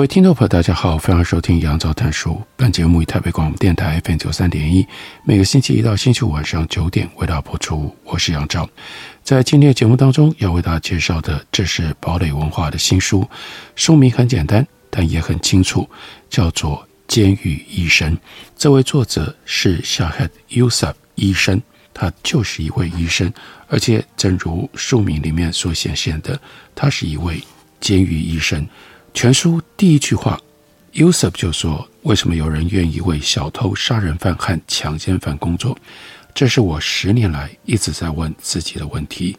各位听众朋友，大家好，欢迎收听杨照谈书。本节目以台北广播电台 FM 九三点一，每个星期一到星期五晚上九点为大家播出。我是杨照，在今天的节目当中要为大家介绍的，这是堡垒文化的新书，书名很简单，但也很清楚，叫做《监狱医生》。这位作者是 Shahed Yousaf 医生，他就是一位医生，而且正如书名里面所显现的，他是一位监狱医生。全书第一句话，Yousaf 就说：“为什么有人愿意为小偷、杀人犯和强奸犯工作？这是我十年来一直在问自己的问题。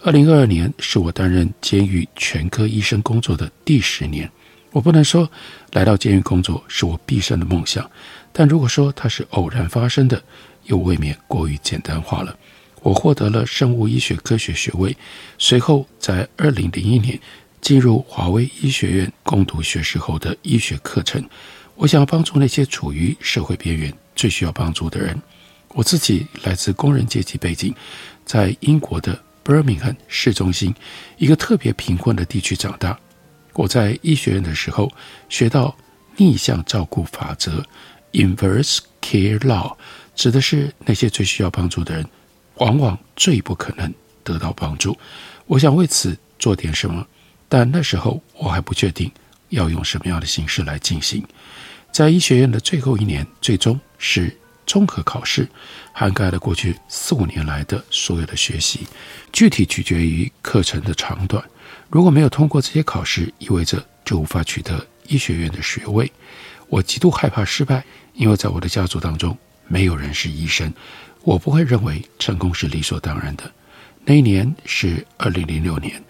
二零二二年是我担任监狱全科医生工作的第十年。我不能说来到监狱工作是我毕生的梦想，但如果说它是偶然发生的，又未免过于简单化了。我获得了生物医学科学学位，随后在二零零一年。”进入华威医学院攻读学士后的医学课程，我想要帮助那些处于社会边缘、最需要帮助的人。我自己来自工人阶级背景，在英国的 Birmingham 市中心一个特别贫困的地区长大。我在医学院的时候学到逆向照顾法则 （Inverse Care Law），指的是那些最需要帮助的人，往往最不可能得到帮助。我想为此做点什么。但那时候我还不确定要用什么样的形式来进行。在医学院的最后一年，最终是综合考试，涵盖了过去四五年来的所有的学习，具体取决于课程的长短。如果没有通过这些考试，意味着就无法取得医学院的学位。我极度害怕失败，因为在我的家族当中没有人是医生，我不会认为成功是理所当然的。那一年是二零零六年。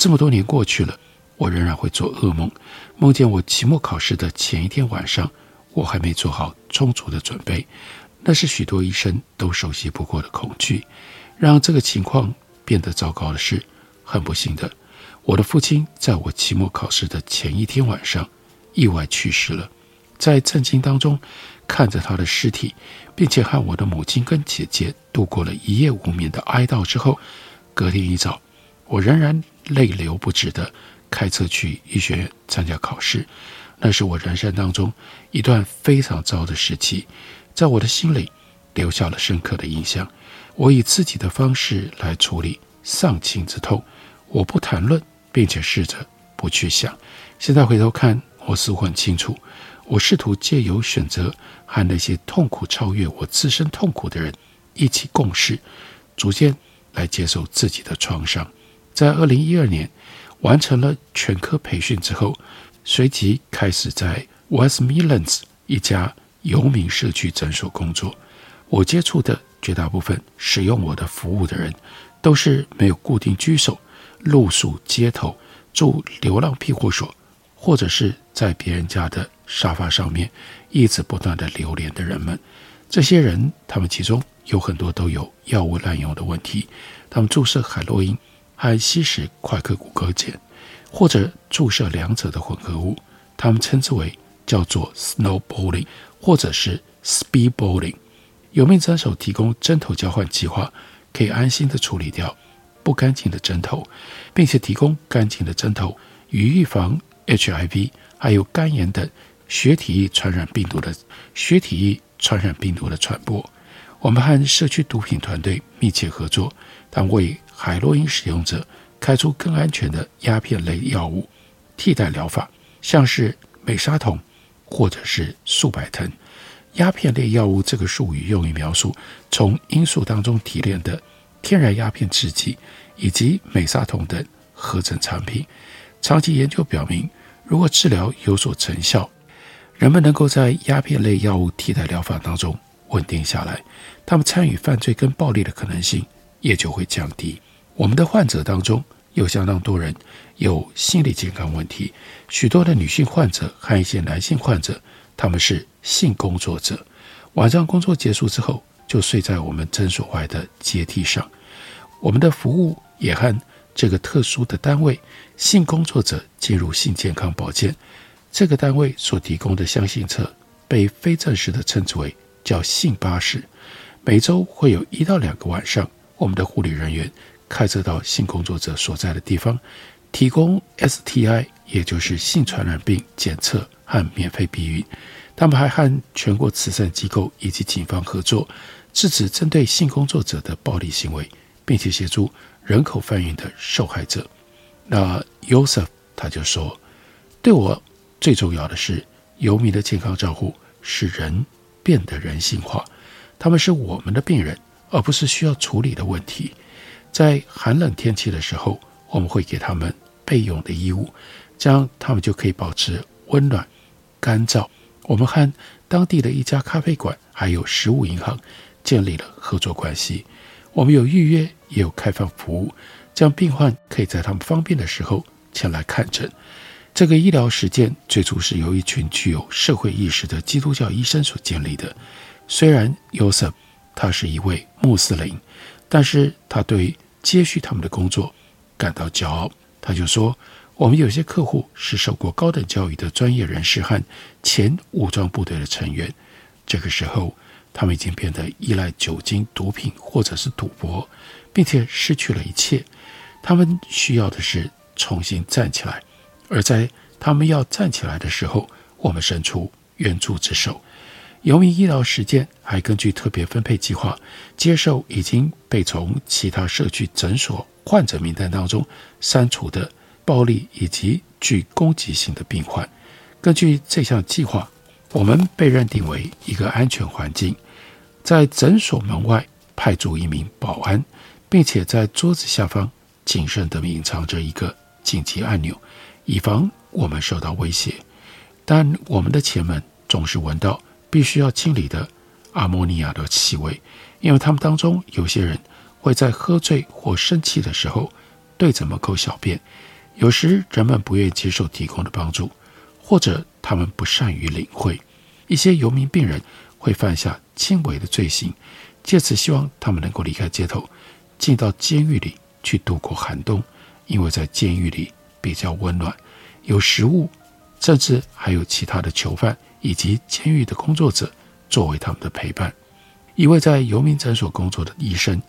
这么多年过去了，我仍然会做噩梦，梦见我期末考试的前一天晚上，我还没做好充足的准备。那是许多医生都熟悉不过的恐惧。让这个情况变得糟糕的是，很不幸的，我的父亲在我期末考试的前一天晚上意外去世了。在震惊当中，看着他的尸体，并且和我的母亲跟姐姐度过了一夜无眠的哀悼之后，隔天一早，我仍然。泪流不止的开车去医学院参加考试，那是我人生当中一段非常糟的时期，在我的心里留下了深刻的印象。我以自己的方式来处理丧亲之痛，我不谈论，并且试着不去想。现在回头看，我似乎很清楚，我试图借由选择和那些痛苦超越我自身痛苦的人一起共事，逐渐来接受自己的创伤。在二零一二年完成了全科培训之后，随即开始在 West Midlands 一家游民社区诊所工作。我接触的绝大部分使用我的服务的人，都是没有固定居所、露宿街头、住流浪庇护所，或者是在别人家的沙发上面一直不断的流连的人们。这些人，他们其中有很多都有药物滥用的问题，他们注射海洛因。还吸食快克骨骼碱，或者注射两者的混合物，他们称之为叫做 snowballing，或者是 speedballing。有命诊所提供针头交换计划，可以安心的处理掉不干净的针头，并且提供干净的针头，以预防 HIV 还有肝炎等血体液传染病毒的血体液传染病毒的传播。我们和社区毒品团队密切合作，但为海洛因使用者开出更安全的鸦片类药物替代疗法，像是美沙酮或者是速百疼。鸦片类药物这个术语用于描述从罂粟当中提炼的天然鸦片制剂以及美沙酮等合成产品。长期研究表明，如果治疗有所成效，人们能够在鸦片类药物替代疗法当中稳定下来，他们参与犯罪跟暴力的可能性也就会降低。我们的患者当中有相当多人有心理健康问题，许多的女性患者和一些男性患者，他们是性工作者，晚上工作结束之后就睡在我们诊所外的阶梯上。我们的服务也和这个特殊的单位——性工作者进入性健康保健这个单位所提供的箱型册，被非正式的称之为叫性巴士。每周会有一到两个晚上，我们的护理人员开车到性工作者所在的地方，提供 STI，也就是性传染病检测和免费避孕。他们还和全国慈善机构以及警方合作，制止针对性工作者的暴力行为，并且协助人口贩运的受害者。那 Yosef 他就说：“对我最重要的是，游民的健康照护使人变得人性化。”他们是我们的病人，而不是需要处理的问题。在寒冷天气的时候，我们会给他们备用的衣物，这样他们就可以保持温暖、干燥。我们和当地的一家咖啡馆还有食物银行建立了合作关系。我们有预约，也有开放服务，这样病患可以在他们方便的时候前来看诊。这个医疗实践最初是由一群具有社会意识的基督教医生所建立的。虽然约瑟他是一位穆斯林，但是他对接续他们的工作感到骄傲。他就说：“我们有些客户是受过高等教育的专业人士和前武装部队的成员。这个时候，他们已经变得依赖酒精、毒品或者是赌博，并且失去了一切。他们需要的是重新站起来。而在他们要站起来的时候，我们伸出援助之手。”游民医疗实践还根据特别分配计划接受已经被从其他社区诊所患者名单当中删除的暴力以及具攻击性的病患。根据这项计划，我们被认定为一个安全环境，在诊所门外派驻一名保安，并且在桌子下方谨慎地隐藏着一个紧急按钮，以防我们受到威胁。但我们的前门总是闻到。必须要清理的阿莫尼亚的气味，因为他们当中有些人会在喝醉或生气的时候对着门口小便。有时人们不愿接受提供的帮助，或者他们不善于领会。一些游民病人会犯下轻微的罪行，借此希望他们能够离开街头，进到监狱里去度过寒冬，因为在监狱里比较温暖，有食物，甚至还有其他的囚犯。以及监狱的工作者作为他们的陪伴。一位在游民诊所工作的医生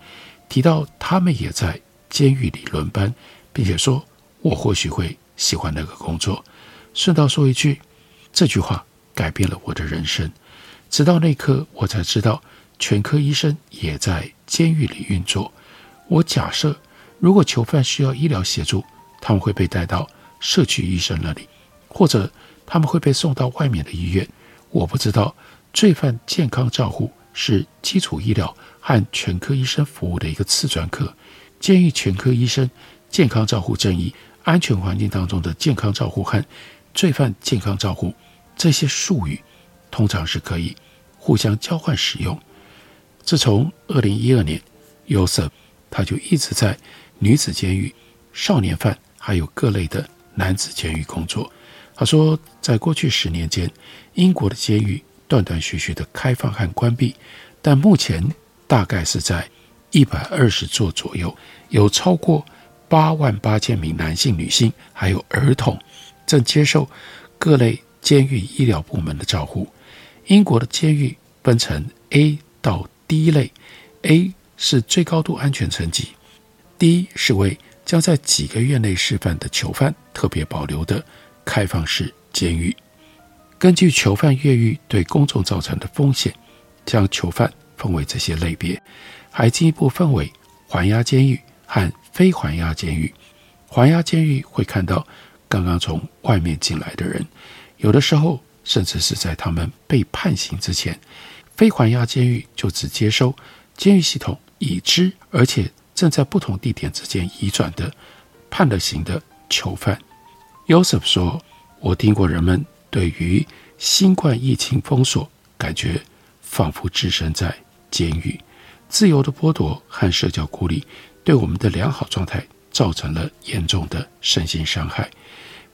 提到，他们也在监狱里轮班，并且说：“我或许会喜欢那个工作。”顺道说一句，这句话改变了我的人生。直到那刻，我才知道全科医生也在监狱里运作。我假设，如果囚犯需要医疗协助，他们会被带到社区医生那里，或者。他们会被送到外面的医院。我不知道，罪犯健康照护是基础医疗和全科医生服务的一个次专科。监狱全科医生健康照护正义安全环境当中的健康照护和罪犯健康照护这些术语，通常是可以互相交换使用。自从二零一二年，约瑟他就一直在女子监狱、少年犯还有各类的男子监狱工作。他说，在过去十年间，英国的监狱断断续续的开放和关闭，但目前大概是在一百二十座左右，有超过八万八千名男性、女性还有儿童正接受各类监狱医疗部门的照护。英国的监狱分成 A 到 D 类，A 是最高度安全层级，D 是为将在几个月内释放的囚犯特别保留的。开放式监狱根据囚犯越狱对公众造成的风险，将囚犯分为这些类别，还进一步分为环押监狱和非环押监狱。环押监狱会看到刚刚从外面进来的人，有的时候甚至是在他们被判刑之前。非环押监狱就只接收监狱系统已知而且正在不同地点之间移转的判了刑的囚犯。Joseph 说：“我听过人们对于新冠疫情封锁，感觉仿佛置身在监狱，自由的剥夺和社交孤立，对我们的良好状态造成了严重的身心伤害。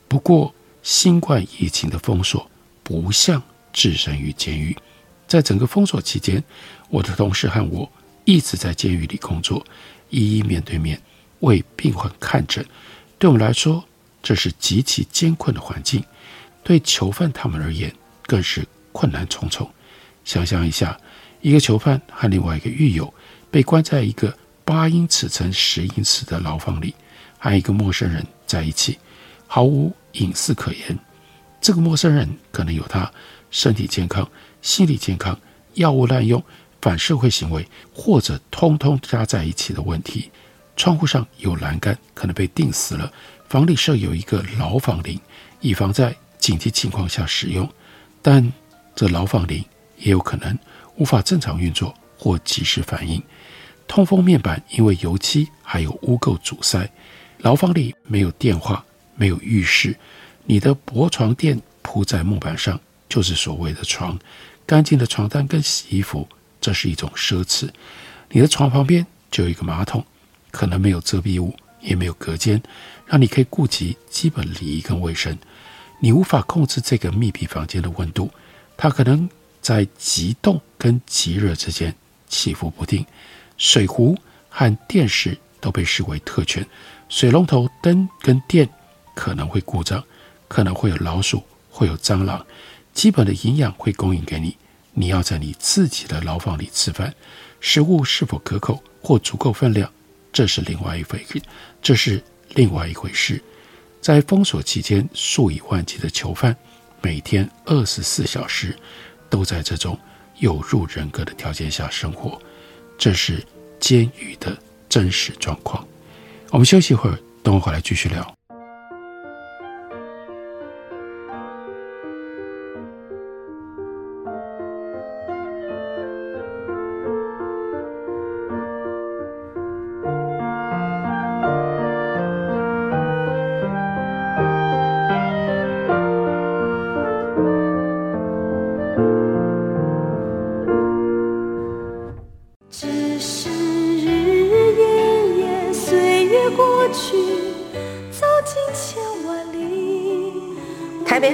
不过，新冠疫情的封锁不像置身于监狱。在整个封锁期间，我的同事和我一直在监狱里工作，一一面对面为病患看诊。对我们来说，这是极其艰困的环境；对囚犯他们而言，更是困难重重。想象一下，一个囚犯和另外一个狱友被关在一个八英尺乘十英尺的牢房里，和一个陌生人在一起，毫无隐私可言。这个陌生人可能有他身体健康、心理健康、药物滥用、反社会行为，或者通通加在一起的问题。窗户上有栏杆，可能被钉死了。房里设有一个牢房铃，以防在紧急情况下使用。但这牢房铃也有可能无法正常运作或及时反应。通风面板因为油漆还有污垢阻塞。牢房里没有电话，没有浴室。你的薄床垫铺在木板上，就是所谓的床。干净的床单跟洗衣服，这是一种奢侈。你的床旁边就有一个马桶，可能没有遮蔽物，也没有隔间，让你可以顾及基本礼仪跟卫生。你无法控制这个密闭房间的温度，它可能在极冻跟极热之间起伏不定。水壶和电视都被视为特权，水龙头灯跟电可能会故障，可能会有老鼠，会有蟑螂。基本的营养会供应给你，你要在你自己的牢房里吃饭，食物是否可口或足够分量，这是另外一回事。这是另外一回事。在封锁期间，数以万计的囚犯每天二十四小时都在这种有入人格的条件下生活，这是监狱的真实状况。我们休息一会儿，等我回来继续聊。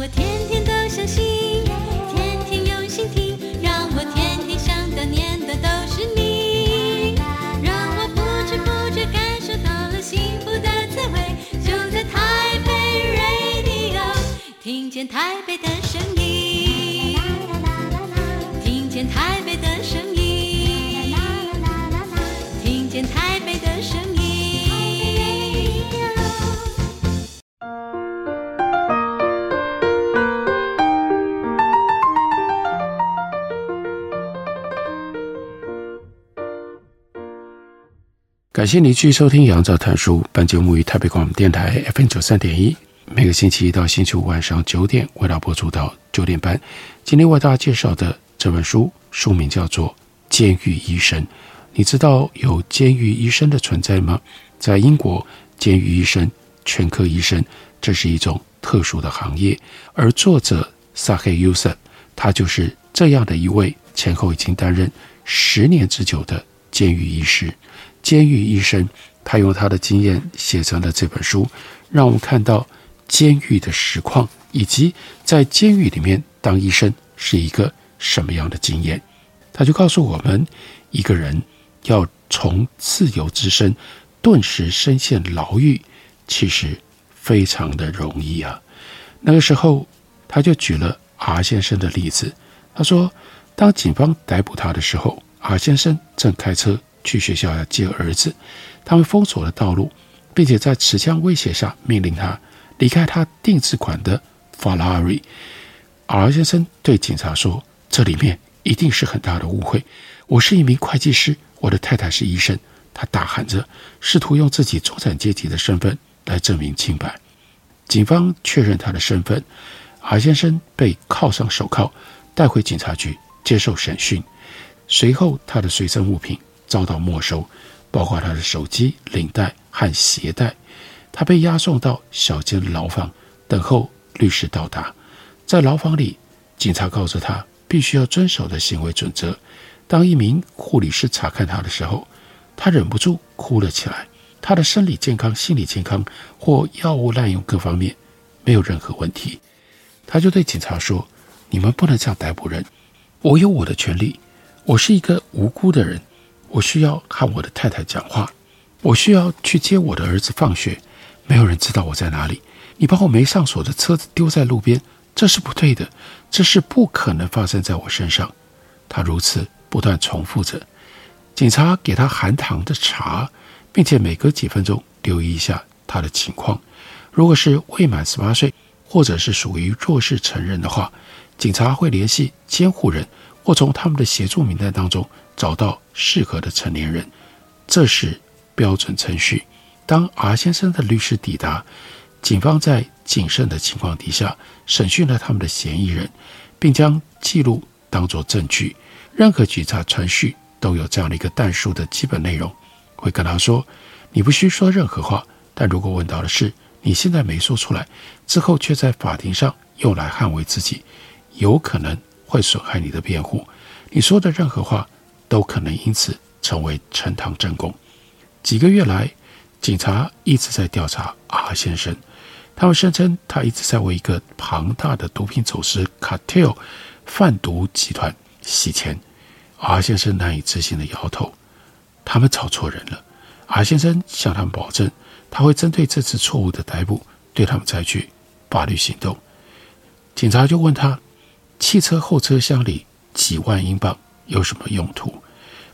我天天都相信，天天用心听，让我天天想的念的都是你，让我不知不觉感受到了幸福的滋味，就在台北 radio，听见台北的声音。感谢您继续收听《杨照谈书》。本节目于台北广播电台 FM 九三点一，每个星期一到星期五晚上九点为大家播出到九点半。今天为大家介绍的这本书书名叫做《监狱医生》。你知道有监狱医生的存在吗？在英国，监狱医生、全科医生，这是一种特殊的行业。而作者萨黑·尤瑟，他就是这样的一位，前后已经担任十年之久的监狱医师。监狱医生，他用他的经验写成了这本书，让我们看到监狱的实况，以及在监狱里面当医生是一个什么样的经验。他就告诉我们，一个人要从自由之身顿时身陷牢狱，其实非常的容易啊。那个时候，他就举了 R 先生的例子。他说，当警方逮捕他的时候，R 先生正开车。去学校要接儿子，他们封锁了道路，并且在持枪威胁下命令他离开他定制款的法拉利。R 先生对警察说：“这里面一定是很大的误会。我是一名会计师，我的太太是医生。他大喊着，试图用自己中产阶级的身份来证明清白。警方确认他的身份，，R 先生被铐上手铐，带回警察局接受审讯。随后，他的随身物品遭到没收，包括他的手机、领带和鞋带。他被押送到小间牢房，等候律师到达。在牢房里，警察告诉他必须要遵守的行为准则。当一名护理师查看他的时候，他忍不住哭了起来。他的生理健康、心理健康或药物滥用各方面没有任何问题。他就对警察说：“你们不能这样逮捕人。我有我的权利。我是一个无辜的人。我需要和我的太太讲话。我需要去接我的儿子放学。没有人知道我在哪里。你把我没上锁的车子丢在路边，这是不对的。这是不可能发生在我身上。”他如此。不断重复着，警察给他含糖的茶，并且每隔几分钟留意一下他的情况。如果是未满十八岁，或者是属于弱势成人的话，警察会联系监护人，或从他们的协助名单当中找到适合的成年人。这是标准程序。当 R 先生的律师抵达，警方在谨慎的情况底下审讯了他们的嫌疑人，并将记录当作证据。任何警察程序都有这样的一个但数的基本内容，会跟他说：“你不需说任何话，但如果问到的是你现在没说出来，之后却在法庭上用来捍卫自己，有可能会损害你的辩护。你说的任何话都可能因此成为呈堂证供。”几个月来，警察一直在调查 R 先生，他们声称他一直在为一个庞大的毒品走私 cartel 贩毒集团洗钱。R 先生难以置信地摇头，他们找错人了。R 先生向他们保证，他会针对这次错误的逮捕，对他们采取法律行动。警察就问他，汽车后车厢里几万英镑有什么用途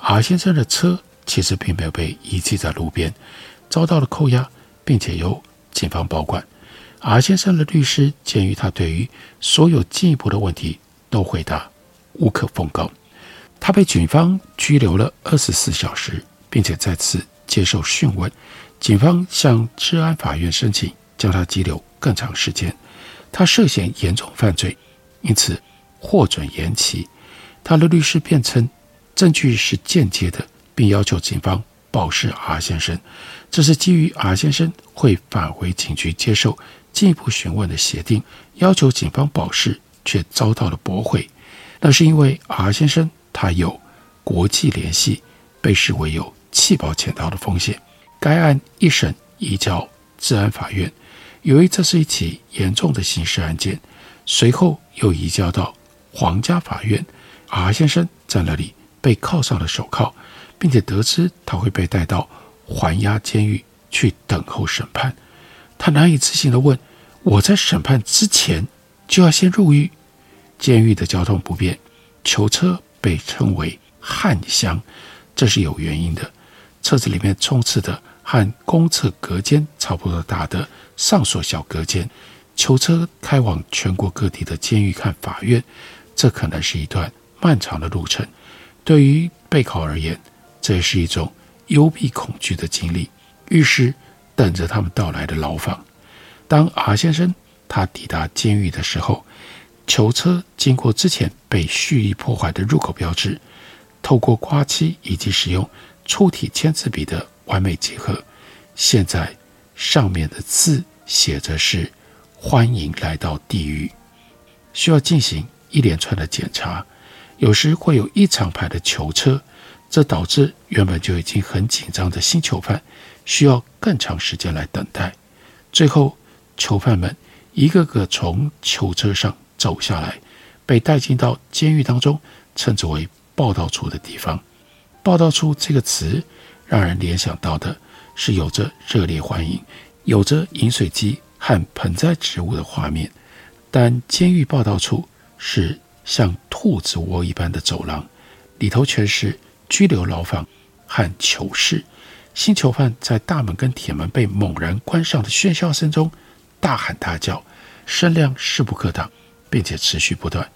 ？R 先生的车其实并没有被遗弃在路边，遭到了扣押，并且由警方保管。R 先生的律师鉴于他对于所有进一步的问题都回答无可奉告。他被警方拘留了二十四小时，并且再次接受讯问。警方向治安法院申请将他拘留更长时间。他涉嫌严重犯罪，因此获准延期。他的律师辩称，证据是间接的，并要求警方保释 R 先生。这是基于 R 先生会返回警局接受进一步询问的协定，要求警方保释却遭到了驳回。那是因为 R 先生。他有国际联系，被视为有弃保潜逃的风险。该案一审移交治安法院，由于这是一起严重的刑事案件，随后又移交到皇家法院。R 先生在那里被铐上了手铐，并且得知他会被带到环押监狱去等候审判。他难以置信地问：“我在审判之前就要先入狱？”监狱的交通不便，囚车。被称为焊箱，这是有原因的。车子里面充斥的和公厕隔间差不多大的上锁小隔间，囚车开往全国各地的监狱看法院，这可能是一段漫长的路程。对于备考而言，这也是一种幽闭恐惧的经历。于是，等着他们到来的牢房。当 R 先生他抵达监狱的时候。囚车经过之前被蓄意破坏的入口标志，透过刮漆以及使用粗体签字笔的完美结合，现在上面的字写着是“欢迎来到地狱”。需要进行一连串的检查，有时会有一长排的囚车，这导致原本就已经很紧张的新囚犯需要更长时间来等待。最后，囚犯们一个个从囚车上。走下来，被带进到监狱当中，称之为报道处的地方。报道处这个词，让人联想到的是有着热烈欢迎、有着饮水机和盆栽植物的画面。但监狱报道处是像兔子窝一般的走廊，里头全是拘留牢房和囚室。新囚犯在大门跟铁门被猛然关上的喧嚣声中大喊大叫，声量势不可挡。并且持续不断，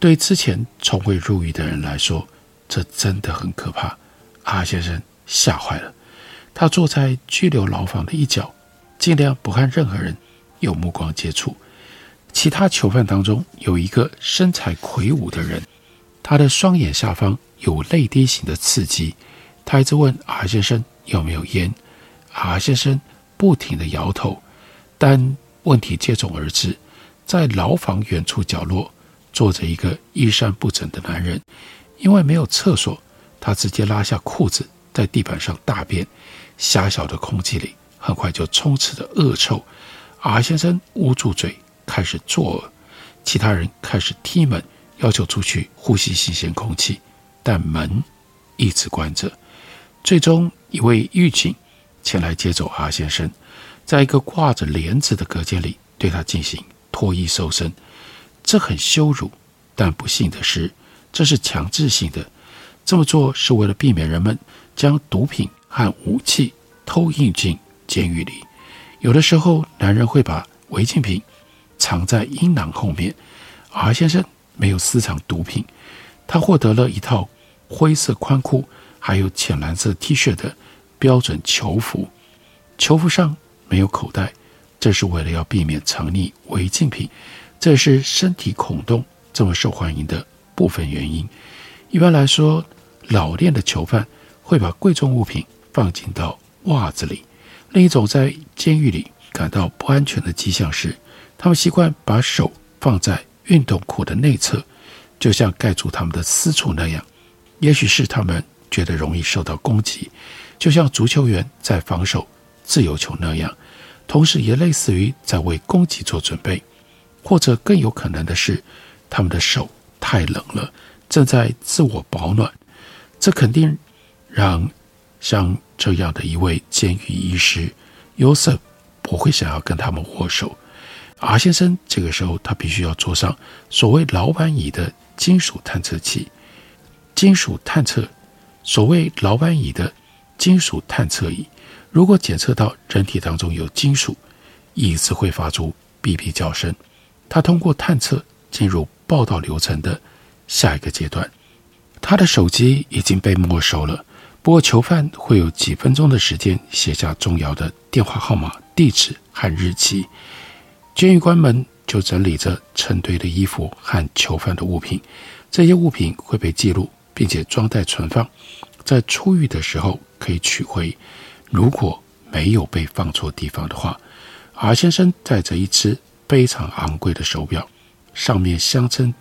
对之前从未入狱的人来说，这真的很可怕。阿先生吓坏了，他坐在拘留牢房的一角，尽量不和任何人有目光接触。其他囚犯当中有一个身材魁梧的人，他的双眼下方有泪滴形的刺激。他一直问阿先生有没有烟，阿先生不停地摇头。但问题接踵而至，在牢房远处角落坐着一个衣衫不整的男人，因为没有厕所，他直接拉下裤子在地板上大便。狭小的空气里很快就充斥着恶臭。阿先生捂住嘴。开始作恶，其他人开始踢门，要求出去呼吸新鲜空气，但门一直关着。最终，一位狱警前来接走阿先生，在一个挂着帘子的隔间里对他进行脱衣搜身。这很羞辱，但不幸的是，这是强制性的。这么做是为了避免人们将毒品和武器偷运进监狱里。有的时候，男人会把违禁品。藏在阴囊后面。阿先生没有私藏毒品，他获得了一套灰色宽裤，还有浅蓝色 T 恤的标准囚服。囚服上没有口袋，这是为了要避免藏匿违禁品。这是身体孔洞这么受欢迎的部分原因。一般来说，老练的囚犯会把贵重物品放进到袜子里。另一种在监狱里感到不安全的迹象是。他们习惯把手放在运动裤的内侧，就像盖住他们的私处那样。也许是他们觉得容易受到攻击，就像足球员在防守自由球那样。同时，也类似于在为攻击做准备。或者更有可能的是，他们的手太冷了，正在自我保暖。这肯定让像这样的一位监狱医师约瑟不会想要跟他们握手。阿先生这个时候，他必须要坐上所谓老板椅的金属探测器。金属探测，所谓老板椅的金属探测仪，如果检测到人体当中有金属，椅子会发出哔哔叫声。他通过探测进入报道流程的下一个阶段。他的手机已经被没收了，不过囚犯会有几分钟的时间写下重要的电话号码、地址和日期。监狱官们就整理着成堆的衣服和囚犯的物品，这些物品会被记录，并且装袋存放，在出狱的时候可以取回。如果没有被放错地方的话，阿先生带着一只非常昂贵的手表，上面镶嵌，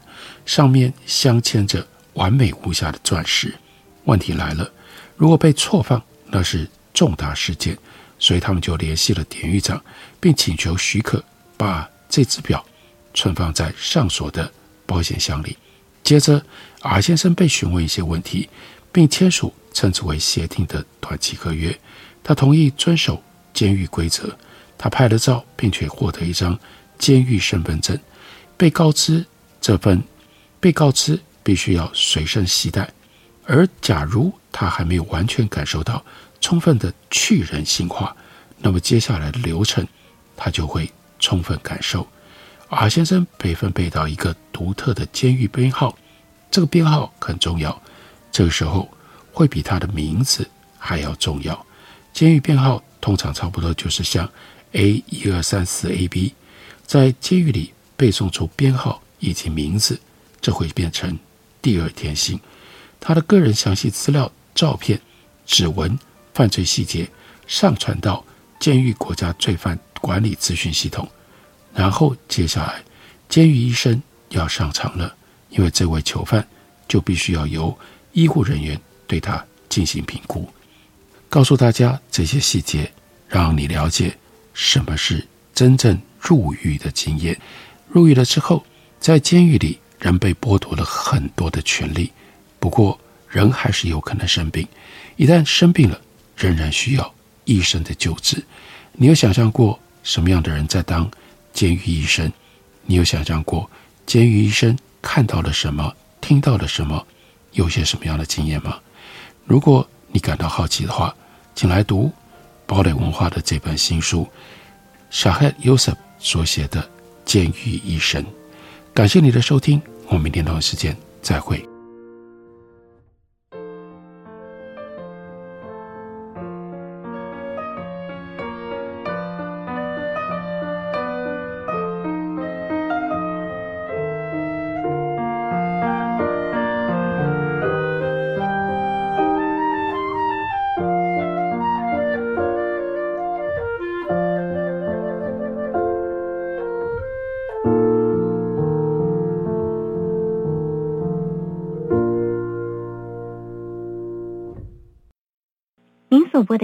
上面镶嵌着完美无瑕的钻石。问题来了，如果被错放，那是重大事件，所以他们就联系了典狱长，并请求许可。把这只表存放在上锁的保险箱里。接着，阿先生被询问一些问题，并签署称之为协定的短期合约。他同意遵守监狱规则。他拍了照，并且获得一张监狱身份证。被告知这份，被告知必须要随身携带。而假如他还没有完全感受到充分的去人性化，那么接下来的流程，他就会。充分感受，阿先生被分配到一个独特的监狱编号，这个编号很重要，这个时候会比他的名字还要重要。监狱编号通常差不多就是像 A 一二三四 AB，在监狱里背诵出编号以及名字，这会变成第二天性。他的个人详细资料、照片、指纹、犯罪细节上传到监狱国家罪犯管理资讯系统，然后接下来，监狱医生要上场了，因为这位囚犯就必须要由医护人员对他进行评估，告诉大家这些细节，让你了解什么是真正入狱的经验。入狱了之后，在监狱里，人被剥夺了很多的权利，不过人还是有可能生病，一旦生病了，仍然需要医生的救治。你有想象过？什么样的人在当监狱医生？你有想象过监狱医生看到了什么，听到了什么，有些什么样的经验吗？如果你感到好奇的话，请来读堡垒文化的这本新书，Shahed Youssef 所写的《监狱医生》。感谢你的收听，我们明天同一时间再会。